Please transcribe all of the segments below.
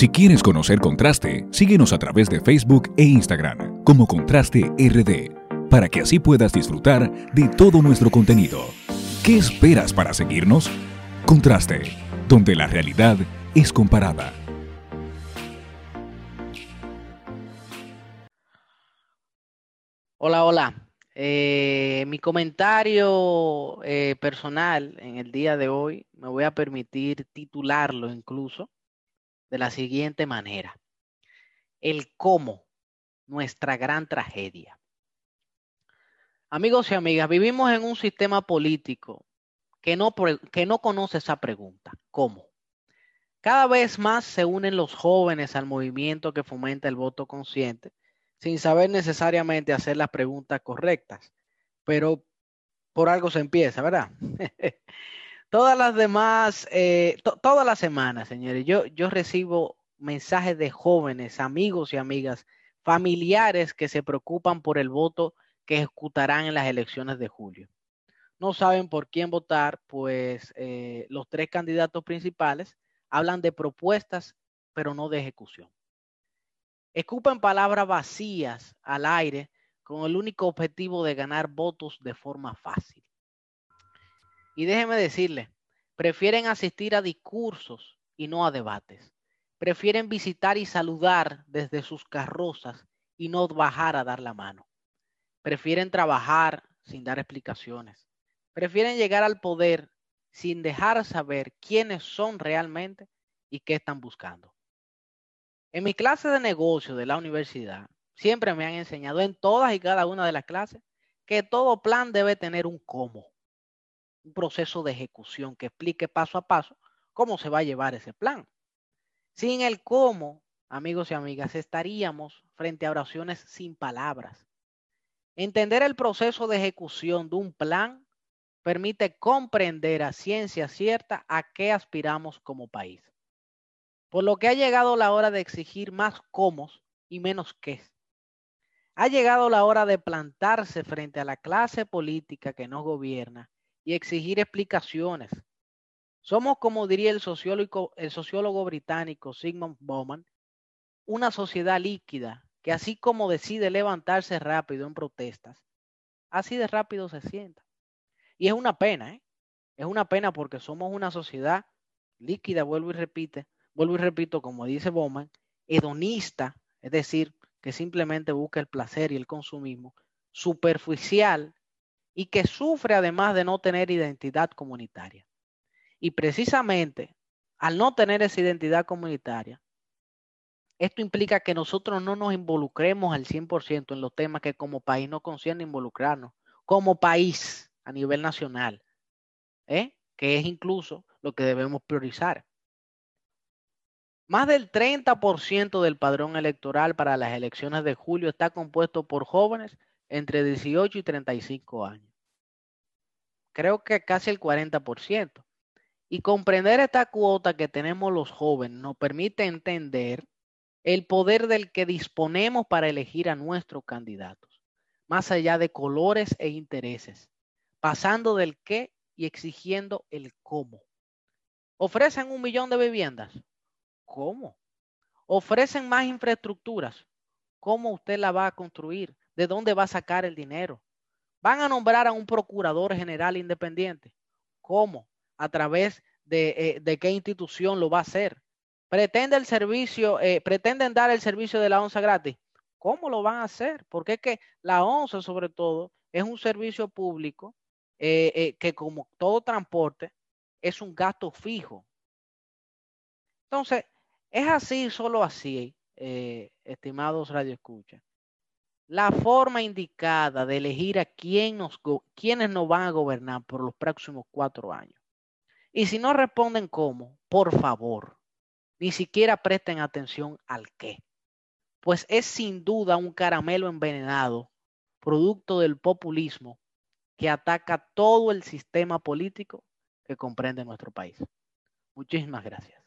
Si quieres conocer Contraste, síguenos a través de Facebook e Instagram como Contraste RD, para que así puedas disfrutar de todo nuestro contenido. ¿Qué esperas para seguirnos? Contraste, donde la realidad es comparada. Hola, hola. Eh, mi comentario eh, personal en el día de hoy me voy a permitir titularlo incluso de la siguiente manera. El cómo, nuestra gran tragedia. Amigos y amigas, vivimos en un sistema político que no, que no conoce esa pregunta, ¿cómo? Cada vez más se unen los jóvenes al movimiento que fomenta el voto consciente, sin saber necesariamente hacer las preguntas correctas, pero por algo se empieza, ¿verdad? Todas las demás, eh, todas las semanas, señores, yo, yo recibo mensajes de jóvenes, amigos y amigas, familiares que se preocupan por el voto que ejecutarán en las elecciones de julio. No saben por quién votar, pues eh, los tres candidatos principales hablan de propuestas, pero no de ejecución. Escupan palabras vacías al aire con el único objetivo de ganar votos de forma fácil. Y déjeme decirle, prefieren asistir a discursos y no a debates. Prefieren visitar y saludar desde sus carrozas y no bajar a dar la mano. Prefieren trabajar sin dar explicaciones. Prefieren llegar al poder sin dejar saber quiénes son realmente y qué están buscando. En mi clase de negocio de la universidad, siempre me han enseñado en todas y cada una de las clases que todo plan debe tener un cómo un proceso de ejecución que explique paso a paso cómo se va a llevar ese plan. Sin el cómo, amigos y amigas, estaríamos frente a oraciones sin palabras. Entender el proceso de ejecución de un plan permite comprender a ciencia cierta a qué aspiramos como país. Por lo que ha llegado la hora de exigir más cómo y menos qué. Ha llegado la hora de plantarse frente a la clase política que nos gobierna y exigir explicaciones. Somos, como diría el sociólogo, el sociólogo británico Sigmund Bowman, una sociedad líquida que así como decide levantarse rápido en protestas, así de rápido se sienta. Y es una pena, ¿eh? Es una pena porque somos una sociedad líquida, vuelvo y repite, vuelvo y repito, como dice Bowman, hedonista, es decir, que simplemente busca el placer y el consumismo, superficial y que sufre además de no tener identidad comunitaria. Y precisamente al no tener esa identidad comunitaria, esto implica que nosotros no nos involucremos al 100% en los temas que como país nos concierne involucrarnos, como país a nivel nacional, ¿eh? que es incluso lo que debemos priorizar. Más del 30% del padrón electoral para las elecciones de julio está compuesto por jóvenes entre 18 y 35 años. Creo que casi el 40%. Y comprender esta cuota que tenemos los jóvenes nos permite entender el poder del que disponemos para elegir a nuestros candidatos, más allá de colores e intereses, pasando del qué y exigiendo el cómo. ¿Ofrecen un millón de viviendas? ¿Cómo? ¿Ofrecen más infraestructuras? ¿Cómo usted la va a construir? ¿De dónde va a sacar el dinero? ¿Van a nombrar a un procurador general independiente? ¿Cómo? ¿A través de, eh, qué institución lo va a hacer? ¿Pretende el servicio, eh, pretenden dar el servicio de la ONSA gratis? ¿Cómo lo van a hacer? Porque es que la ONSA, sobre todo, es un servicio público eh, que, como todo transporte, es un gasto fijo. Entonces, es así, solo así, estimados radioescuchas la forma indicada de elegir a quién nos, quiénes nos van a gobernar por los próximos cuatro años. Y si no responden cómo, por favor, ni siquiera presten atención al qué. Pues es sin duda un caramelo envenenado, producto del populismo, que ataca todo el sistema político que comprende nuestro país. Muchísimas gracias.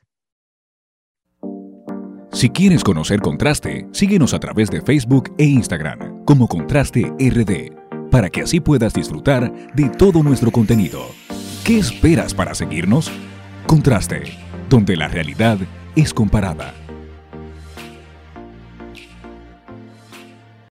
Si quieres conocer Contraste, síguenos a través de Facebook e Instagram como Contraste RD, para que así puedas disfrutar de todo nuestro contenido. ¿Qué esperas para seguirnos? Contraste, donde la realidad es comparada.